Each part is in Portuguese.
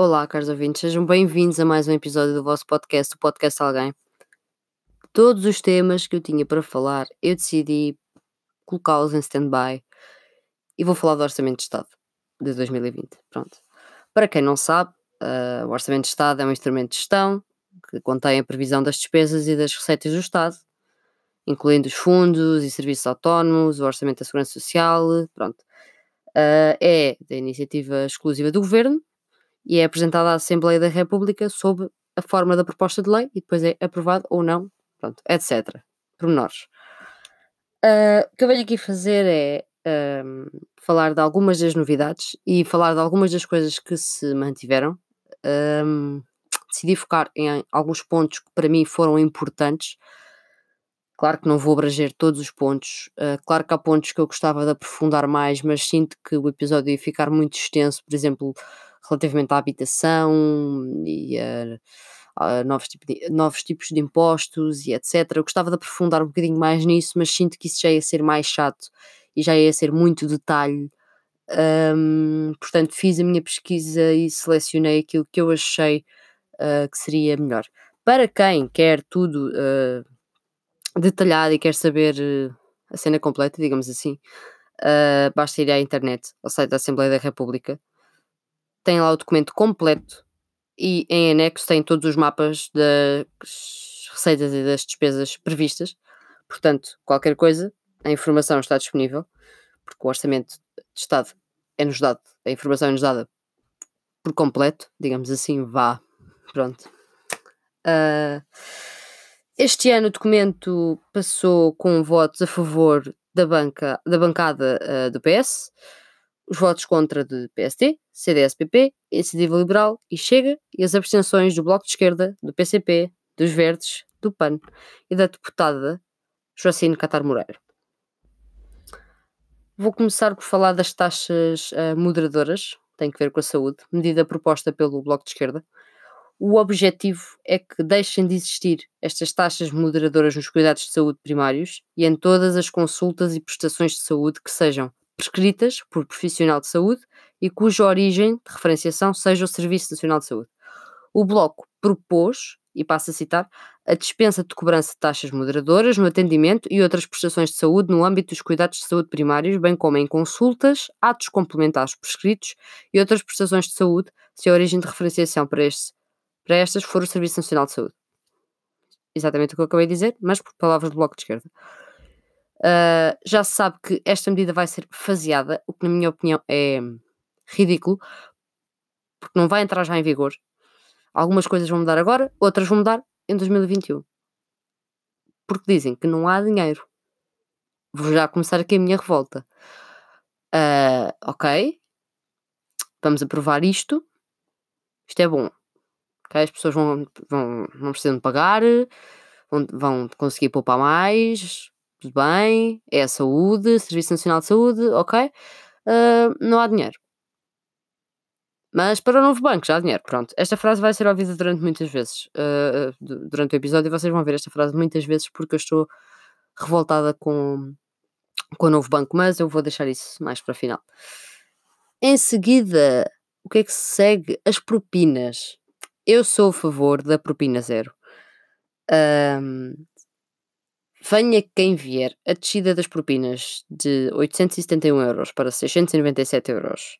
Olá, caros ouvintes, sejam bem-vindos a mais um episódio do vosso podcast, o Podcast Alguém. Todos os temas que eu tinha para falar, eu decidi colocá-los em stand-by e vou falar do Orçamento de Estado de 2020. Pronto. Para quem não sabe, uh, o Orçamento de Estado é um instrumento de gestão que contém a previsão das despesas e das receitas do Estado, incluindo os fundos e serviços autónomos, o Orçamento da Segurança Social, pronto. Uh, é da iniciativa exclusiva do Governo e é apresentada à Assembleia da República sob a forma da proposta de lei e depois é aprovado ou não, pronto, etc. Pormenores. Uh, o que eu venho aqui fazer é falar de algumas das novidades e falar de algumas das coisas que se mantiveram. Um, decidi focar em alguns pontos que para mim foram importantes. Claro que não vou abranger todos os pontos. Uh, claro que há pontos que eu gostava de aprofundar mais, mas sinto que o episódio ia ficar muito extenso. Por exemplo, relativamente à habitação e a, a novos, tipo de, novos tipos de impostos e etc. Eu gostava de aprofundar um bocadinho mais nisso, mas sinto que isso já ia ser mais chato e já ia ser muito detalhe. Um, portanto, fiz a minha pesquisa e selecionei aquilo que eu achei uh, que seria melhor. Para quem quer tudo uh, detalhado e quer saber uh, a cena completa, digamos assim, basta ir à internet, ao site da Assembleia da República, tem lá o documento completo e em anexo tem todos os mapas das receitas e das despesas previstas. Portanto, qualquer coisa, a informação está disponível, porque o orçamento de Estado é-nos dado, a informação é-nos dada por completo, digamos assim, vá, pronto. Uh, este ano o documento passou com votos a favor da, banca, da bancada uh, do PS, os votos contra de PST, CDS-PP, Liberal e Chega e as abstenções do Bloco de Esquerda, do PCP, dos Verdes, do PAN e da deputada Joacine Catar Moreira. Vou começar por falar das taxas uh, moderadoras, tem que ver com a saúde, medida proposta pelo Bloco de Esquerda. O objetivo é que deixem de existir estas taxas moderadoras nos cuidados de saúde primários e em todas as consultas e prestações de saúde que sejam prescritas por profissional de saúde e cuja origem de referenciação seja o Serviço Nacional de Saúde. O Bloco propôs, e passo a citar, a dispensa de cobrança de taxas moderadoras no atendimento e outras prestações de saúde no âmbito dos cuidados de saúde primários, bem como em consultas, atos complementares prescritos e outras prestações de saúde, se a origem de referenciação para, este, para estas for o Serviço Nacional de Saúde. Exatamente o que eu acabei de dizer, mas por palavras do Bloco de Esquerda. Uh, já se sabe que esta medida vai ser faseada, o que, na minha opinião, é ridículo, porque não vai entrar já em vigor. Algumas coisas vão mudar agora, outras vão mudar em 2021. Porque dizem que não há dinheiro. Vou já começar aqui a minha revolta. Uh, ok, vamos aprovar isto. Isto é bom. Okay? As pessoas vão, vão, não precisam pagar, vão, vão conseguir poupar mais, tudo bem, é a saúde, Serviço Nacional de Saúde, ok, uh, não há dinheiro. Mas para o novo banco já há dinheiro. Pronto, esta frase vai ser ouvida durante muitas vezes uh, durante o episódio e vocês vão ver esta frase muitas vezes porque eu estou revoltada com, com o novo banco, mas eu vou deixar isso mais para o final. Em seguida, o que é que se segue? As propinas. Eu sou a favor da propina zero. Um, Venha quem vier, a descida das propinas de 871 euros para 697 euros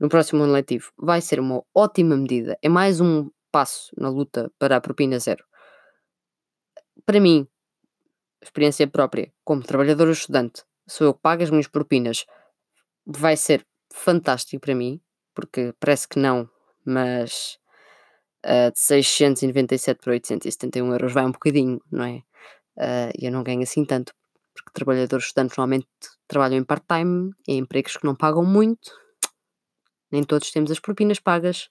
no próximo ano letivo vai ser uma ótima medida. É mais um passo na luta para a propina zero. Para mim, experiência própria, como trabalhador ou estudante, sou eu que pago as minhas propinas, vai ser fantástico para mim, porque parece que não, mas uh, de 697 para 871 euros vai um bocadinho, não é? Uh, eu não ganho assim tanto, porque trabalhadores estudantes normalmente trabalham em part-time, em empregos que não pagam muito, nem todos temos as propinas pagas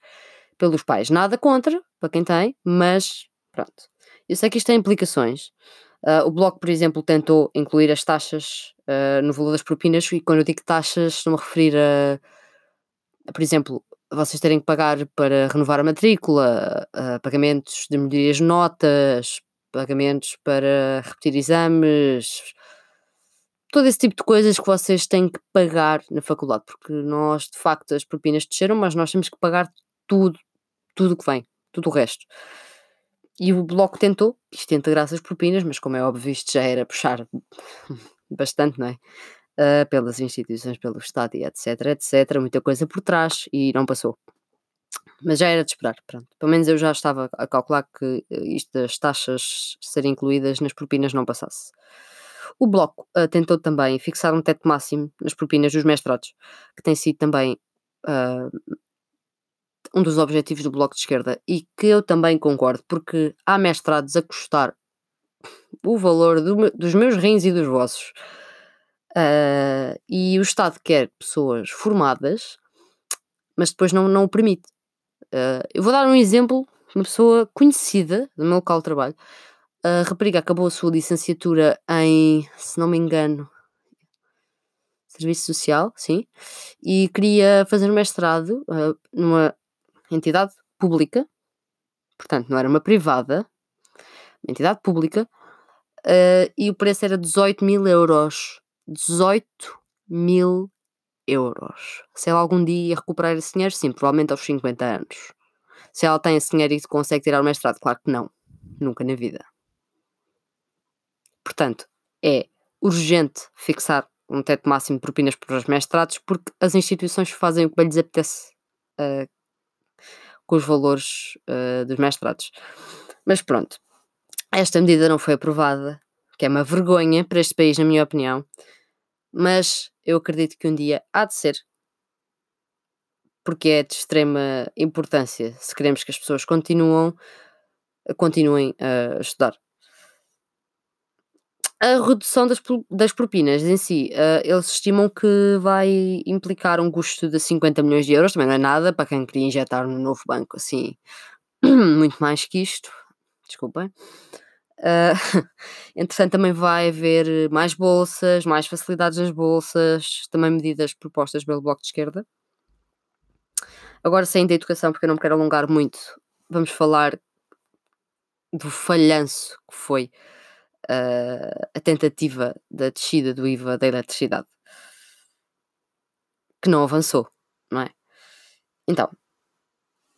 pelos pais. Nada contra, para quem tem, mas pronto. Eu sei que isto tem implicações. Uh, o Bloco, por exemplo, tentou incluir as taxas uh, no valor das propinas, e quando eu digo taxas, estou-me a referir a, a, por exemplo, vocês terem que pagar para renovar a matrícula, a pagamentos de melhorias notas, pagamentos para repetir exames, todo esse tipo de coisas que vocês têm que pagar na faculdade, porque nós, de facto, as propinas desceram, mas nós temos que pagar tudo, tudo que vem, tudo o resto. E o Bloco tentou, isto integrasse as propinas, mas como é óbvio, isto já era puxar bastante, não é? Uh, pelas instituições, pelo Estado e etc, etc, muita coisa por trás e não passou. Mas já era de esperar, pronto. Pelo menos eu já estava a calcular que eh, isto das taxas serem incluídas nas propinas não passasse. O Bloco uh, tentou também fixar um teto máximo nas propinas dos mestrados, que tem sido também uh, um dos objetivos do Bloco de Esquerda e que eu também concordo, porque há mestrados a custar o valor do, dos meus rins e dos vossos. Uh, e o Estado quer pessoas formadas, mas depois não, não o permite. Uh, eu vou dar um exemplo, uma pessoa conhecida do meu local de trabalho. A rapariga acabou a sua licenciatura em, se não me engano, Serviço Social, sim, e queria fazer um mestrado uh, numa entidade pública, portanto não era uma privada, uma entidade pública, uh, e o preço era 18 mil euros. 18 mil euros. Se ela algum dia ia recuperar esse dinheiro, sim, provavelmente aos 50 anos. Se ela tem esse dinheiro e consegue tirar o mestrado, claro que não. Nunca na vida. Portanto, é urgente fixar um teto máximo de propinas para os mestrados porque as instituições fazem o que bem lhes apetece uh, com os valores uh, dos mestrados. Mas pronto, esta medida não foi aprovada, que é uma vergonha para este país, na minha opinião mas eu acredito que um dia há de ser, porque é de extrema importância se queremos que as pessoas continuam, continuem a estudar. A redução das, das propinas em si, uh, eles estimam que vai implicar um custo de 50 milhões de euros, também não é nada para quem queria injetar no novo banco, assim, muito mais que isto, desculpem. Uh, entretanto, também vai haver mais bolsas, mais facilidades nas bolsas, também medidas propostas pelo Bloco de Esquerda. Agora, saindo da educação, porque eu não me quero alongar muito, vamos falar do falhanço que foi uh, a tentativa da descida do IVA da eletricidade, que não avançou, não é? Então,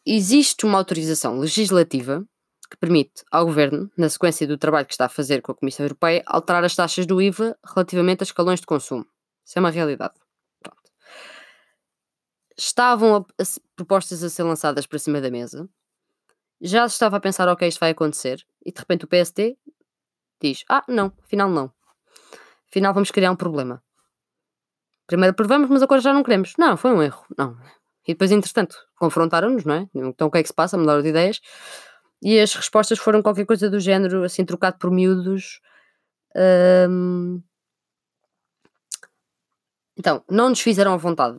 existe uma autorização legislativa que permite ao Governo, na sequência do trabalho que está a fazer com a Comissão Europeia, alterar as taxas do IVA relativamente a escalões de consumo. Isso é uma realidade. Pronto. Estavam a, a, propostas a ser lançadas para cima da mesa, já se estava a pensar, ok, isto vai acontecer, e de repente o PSD diz: Ah, não, afinal não. Afinal vamos criar um problema. Primeiro aprovamos, mas agora já não queremos. Não, foi um erro. Não. E depois, entretanto, confrontaram-nos, não é? Então o que é que se passa? Mudaram de ideias. E as respostas foram qualquer coisa do género, assim, trocado por miúdos. Um... Então, não nos fizeram à vontade.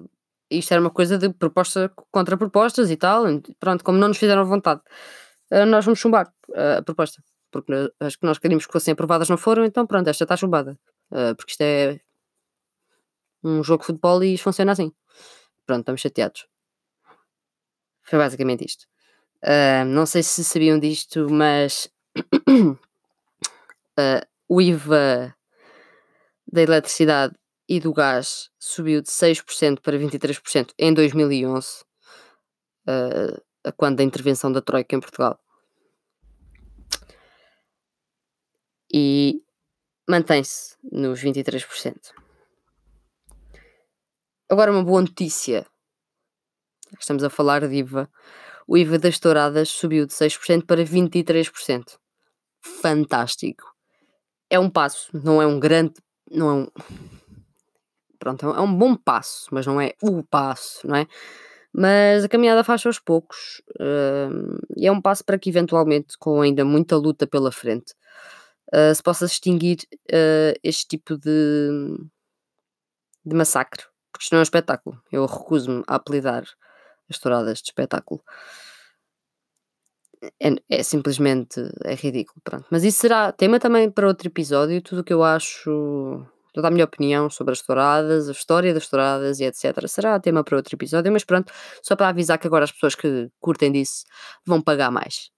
Isto era uma coisa de proposta contra propostas e tal. Pronto, como não nos fizeram à vontade, uh, nós vamos chumbar uh, a proposta. Porque as que nós queríamos que fossem aprovadas não foram, então pronto, esta está chumbada. Uh, porque isto é um jogo de futebol e isto funciona assim. Pronto, estamos chateados. Foi basicamente isto. Uh, não sei se sabiam disto, mas uh, o IVA da eletricidade e do gás subiu de 6% para 23% em 2011, uh, a quando da intervenção da Troika em Portugal. E mantém-se nos 23%. Agora, uma boa notícia. Estamos a falar de IVA o IVA das touradas subiu de 6% para 23%. Fantástico. É um passo, não é um grande. Não é um. Pronto, é um bom passo, mas não é o passo, não é? Mas a caminhada faz aos poucos uh, e é um passo para que, eventualmente, com ainda muita luta pela frente, uh, se possa extinguir uh, este tipo de, de massacre. Porque isto não é um espetáculo. Eu recuso-me a apelidar as touradas de espetáculo. É, é, simplesmente é ridículo, pronto. Mas isso será tema também para outro episódio, tudo o que eu acho, toda a minha opinião sobre as touradas, a história das touradas e etc. Será tema para outro episódio, mas pronto, só para avisar que agora as pessoas que curtem disso vão pagar mais.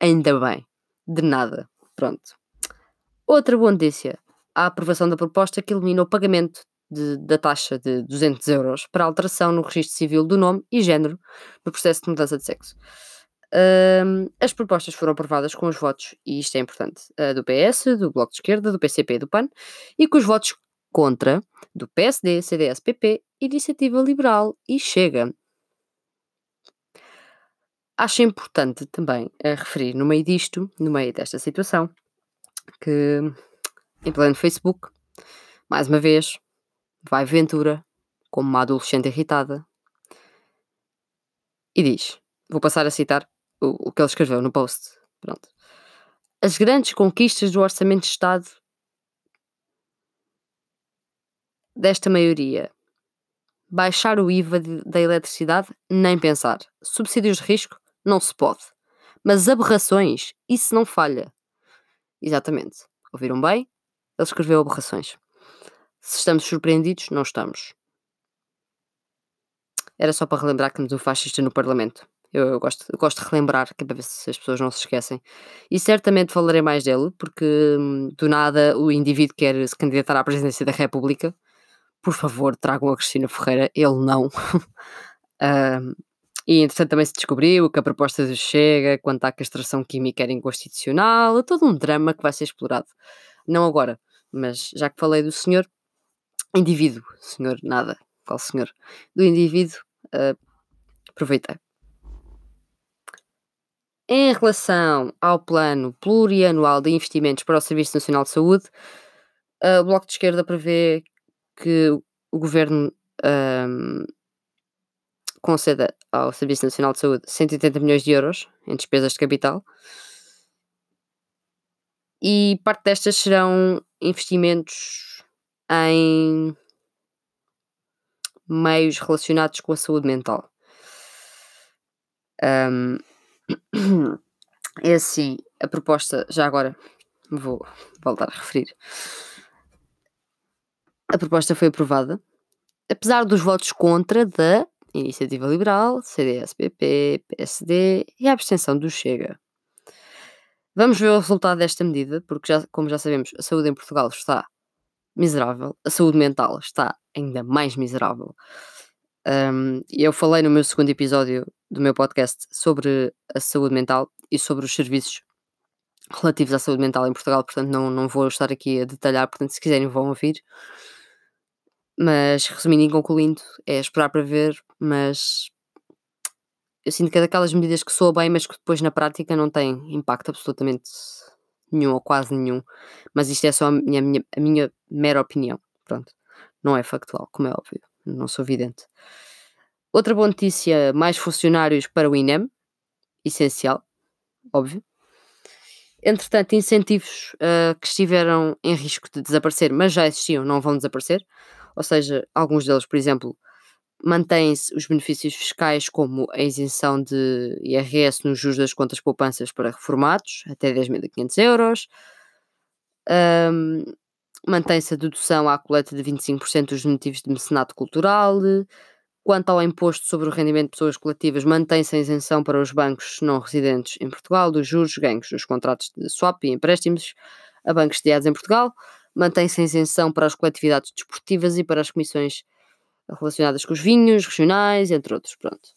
Ainda bem, de nada, pronto. Outra boa notícia, a aprovação da proposta que elimina o pagamento de, da taxa de 200 euros para alteração no registro civil do nome e género no processo de mudança de sexo. As propostas foram aprovadas com os votos, e isto é importante, uh, do PS, do Bloco de Esquerda, do PCP e do PAN, e com os votos contra do PSD, CDS, PP, Iniciativa Liberal e Chega. Acho importante também uh, referir no meio disto, no meio desta situação, que em pleno Facebook, mais uma vez, vai Ventura, como uma adolescente irritada, e diz: Vou passar a citar o, o que ele escreveu no post. Pronto. As grandes conquistas do Orçamento de Estado desta maioria. Baixar o IVA de, da eletricidade, nem pensar. Subsídios de risco, não se pode. Mas aberrações, isso não falha. Exatamente. Ouviram bem? Ele escreveu aberrações. Se estamos surpreendidos, não estamos. Era só para relembrar que temos um fascista no Parlamento. Eu, eu, gosto, eu gosto de relembrar, que é para ver se as pessoas não se esquecem. E certamente falarei mais dele, porque hum, do nada o indivíduo quer se candidatar à presidência da República. Por favor, tragam a Cristina Ferreira, ele não. um, e entretanto também se descobriu que a proposta do Chega quanto à castração química era inconstitucional, é todo um drama que vai ser explorado. Não agora, mas já que falei do senhor, indivíduo, senhor nada, qual senhor? Do indivíduo, uh, aproveitei. Em relação ao plano plurianual de investimentos para o Serviço Nacional de Saúde, uh, o Bloco de Esquerda prevê que o Governo um, conceda ao Serviço Nacional de Saúde 180 milhões de euros em despesas de capital e parte destas serão investimentos em meios relacionados com a saúde mental. Um, é assim, a proposta, já agora vou voltar a referir. A proposta foi aprovada, apesar dos votos contra da Iniciativa Liberal, CDS, PP, PSD e a abstenção do Chega. Vamos ver o resultado desta medida, porque, já, como já sabemos, a saúde em Portugal está miserável, a saúde mental está ainda mais miserável. Um, eu falei no meu segundo episódio do meu podcast sobre a saúde mental e sobre os serviços relativos à saúde mental em Portugal, portanto não, não vou estar aqui a detalhar, portanto se quiserem vão ouvir. Mas resumindo e concluindo, é esperar para ver, mas eu sinto que é daquelas medidas que soa bem, mas que depois na prática não tem impacto absolutamente nenhum ou quase nenhum. Mas isto é só a minha, a minha, a minha mera opinião. Pronto. Não é factual, como é óbvio. Não sou vidente. Outra boa notícia: mais funcionários para o INEM. Essencial, óbvio. Entretanto, incentivos uh, que estiveram em risco de desaparecer, mas já existiam, não vão desaparecer. Ou seja, alguns deles, por exemplo, mantêm-se os benefícios fiscais, como a isenção de IRS nos juros das contas poupanças para reformados, até 10.500 euros. Um, Mantém-se a dedução à coleta de 25% dos motivos de mecenato cultural. Quanto ao imposto sobre o rendimento de pessoas coletivas, mantém-se a isenção para os bancos não residentes em Portugal dos juros ganhos nos contratos de swap e empréstimos a bancos sediados em Portugal. Mantém-se a isenção para as coletividades desportivas e para as comissões relacionadas com os vinhos regionais, entre outros. Pronto.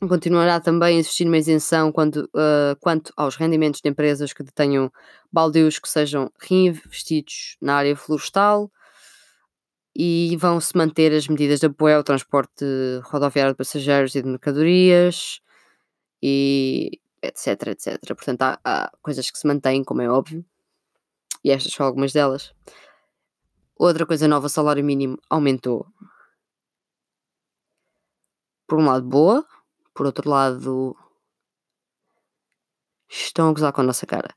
Continuará também a existir uma isenção quando, uh, quanto aos rendimentos de empresas que detenham baldios que sejam reinvestidos na área florestal e vão-se manter as medidas de apoio ao transporte rodoviário de passageiros e de mercadorias e etc, etc. Portanto, há, há coisas que se mantêm, como é óbvio, e estas são algumas delas. Outra coisa nova, o salário mínimo aumentou por um lado, boa, por outro lado, estão a gozar com a nossa cara.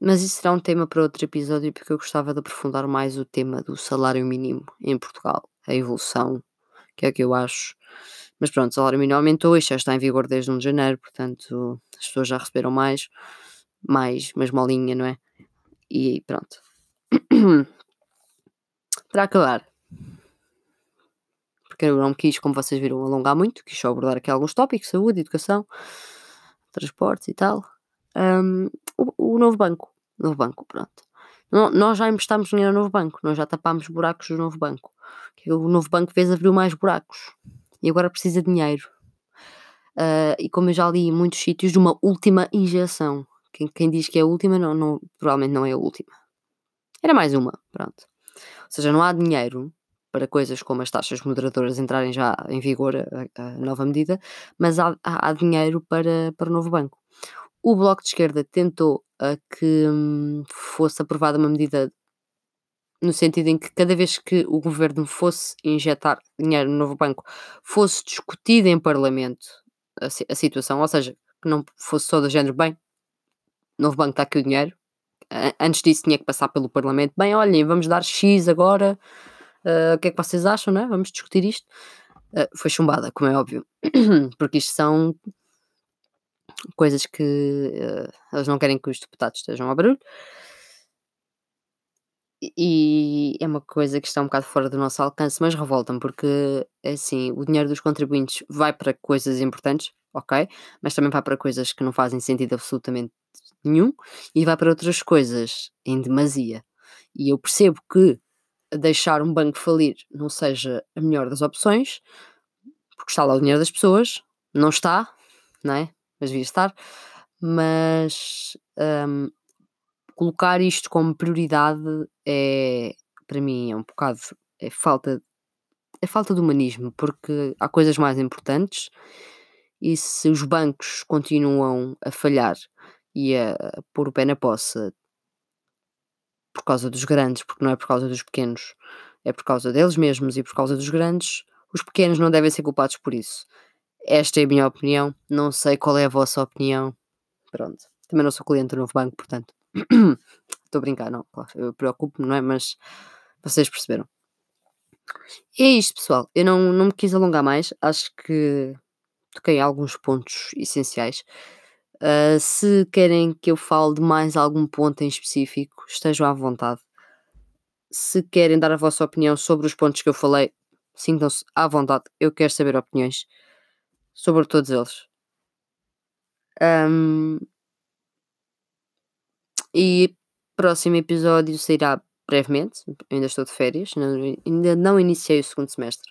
Mas isso será um tema para outro episódio, porque eu gostava de aprofundar mais o tema do salário mínimo em Portugal, a evolução, que é o que eu acho. Mas pronto, o salário mínimo aumentou, isto já está em vigor desde 1 de janeiro, portanto as pessoas já receberam mais, mais, mas molinha, não é? E pronto. para acabar, porque eu não quis, como vocês viram, alongar muito, quis só abordar aqui alguns tópicos, saúde, educação, transportes e tal. Um, o, o, novo banco, novo banco, pronto. nós já emprestámos dinheiro ao novo banco, nós já tapámos buracos do novo banco. O novo banco fez abriu mais buracos e agora precisa de dinheiro. Uh, e como eu já li em muitos sítios, de uma última injeção. Quem, quem diz que é a última, não, não, provavelmente não é a última. Era mais uma, pronto. Ou seja, não há dinheiro para coisas como as taxas moderadoras entrarem já em vigor, a, a nova medida, mas há, há, dinheiro para, para o novo banco. O Bloco de Esquerda tentou uh, que hum, fosse aprovada uma medida no sentido em que cada vez que o governo fosse injetar dinheiro no novo banco, fosse discutida em Parlamento a, a, situação, ou seja, que não fosse só do género, bem, novo banco está aqui o dinheiro. Antes disso tinha que passar pelo Parlamento. Bem, olhem, vamos dar X agora. Uh, o que é que vocês acham, né? Vamos discutir isto. Uh, foi chumbada, como é óbvio, porque isto são coisas que uh, eles não querem que os deputados estejam a barulho. E é uma coisa que está um bocado fora do nosso alcance, mas revolta-me porque é assim, o dinheiro dos contribuintes vai para coisas importantes, ok? Mas também vai para coisas que não fazem sentido absolutamente nenhum e vai para outras coisas em demasia. E eu percebo que deixar um banco falir não seja a melhor das opções, porque está lá o dinheiro das pessoas, não está, não é? Mas devia estar, mas um, colocar isto como prioridade é, para mim, é um bocado, é falta, é falta de humanismo, porque há coisas mais importantes e se os bancos continuam a falhar e a pôr o pé na poça por causa dos grandes, porque não é por causa dos pequenos, é por causa deles mesmos e por causa dos grandes, os pequenos não devem ser culpados por isso. Esta é a minha opinião, não sei qual é a vossa opinião. Pronto, também não sou cliente do novo banco, portanto. Estou a brincar, não, claro, eu preocupo-me, não é? Mas vocês perceberam. E é isto, pessoal. Eu não, não me quis alongar mais. Acho que toquei alguns pontos essenciais. Uh, se querem que eu fale de mais algum ponto em específico, estejam à vontade. Se querem dar a vossa opinião sobre os pontos que eu falei, sintam-se à vontade. Eu quero saber opiniões sobre todos eles. Um, e próximo episódio sairá brevemente. Ainda estou de férias, ainda não iniciei o segundo semestre.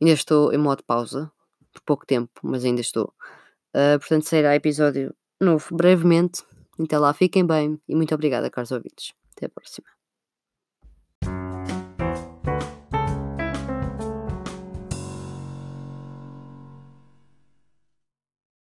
Ainda estou em modo pausa, por pouco tempo, mas ainda estou. Uh, portanto, sairá episódio novo brevemente. Até lá, fiquem bem e muito obrigada, caros ouvintes. Até a próxima.